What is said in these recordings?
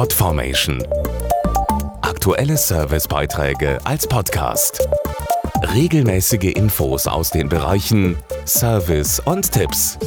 Podformation. Aktuelle Servicebeiträge als Podcast. Regelmäßige Infos aus den Bereichen Service und Tipps.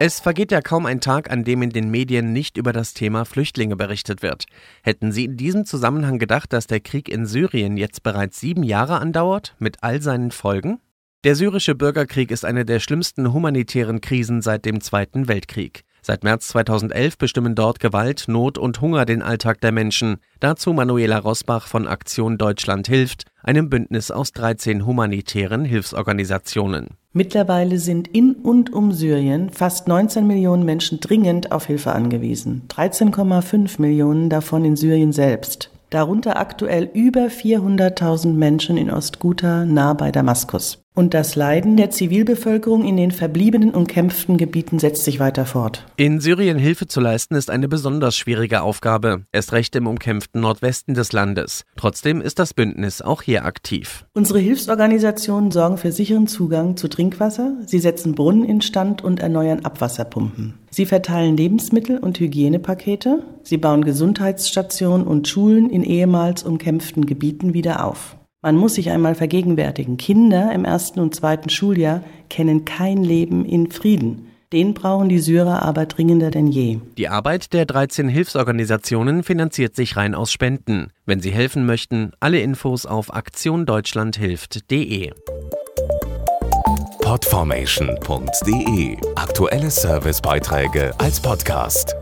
Es vergeht ja kaum ein Tag, an dem in den Medien nicht über das Thema Flüchtlinge berichtet wird. Hätten Sie in diesem Zusammenhang gedacht, dass der Krieg in Syrien jetzt bereits sieben Jahre andauert, mit all seinen Folgen? Der syrische Bürgerkrieg ist eine der schlimmsten humanitären Krisen seit dem Zweiten Weltkrieg. Seit März 2011 bestimmen dort Gewalt, Not und Hunger den Alltag der Menschen. Dazu Manuela Rosbach von Aktion Deutschland hilft, einem Bündnis aus 13 humanitären Hilfsorganisationen. Mittlerweile sind in und um Syrien fast 19 Millionen Menschen dringend auf Hilfe angewiesen. 13,5 Millionen davon in Syrien selbst darunter aktuell über 400.000 Menschen in Ostguta nah bei Damaskus. Und das Leiden der Zivilbevölkerung in den verbliebenen umkämpften Gebieten setzt sich weiter fort. In Syrien Hilfe zu leisten ist eine besonders schwierige Aufgabe, erst recht im umkämpften Nordwesten des Landes. Trotzdem ist das Bündnis auch hier aktiv. Unsere Hilfsorganisationen sorgen für sicheren Zugang zu Trinkwasser, sie setzen Brunnen instand und erneuern Abwasserpumpen. Sie verteilen Lebensmittel und Hygienepakete, sie bauen Gesundheitsstationen und Schulen in ehemals umkämpften Gebieten wieder auf. Man muss sich einmal vergegenwärtigen, Kinder im ersten und zweiten Schuljahr kennen kein Leben in Frieden. Den brauchen die Syrer aber dringender denn je. Die Arbeit der 13 Hilfsorganisationen finanziert sich rein aus Spenden. Wenn Sie helfen möchten, alle Infos auf aktiondeutschlandhilft.de. Podformation.de Aktuelle Servicebeiträge als Podcast.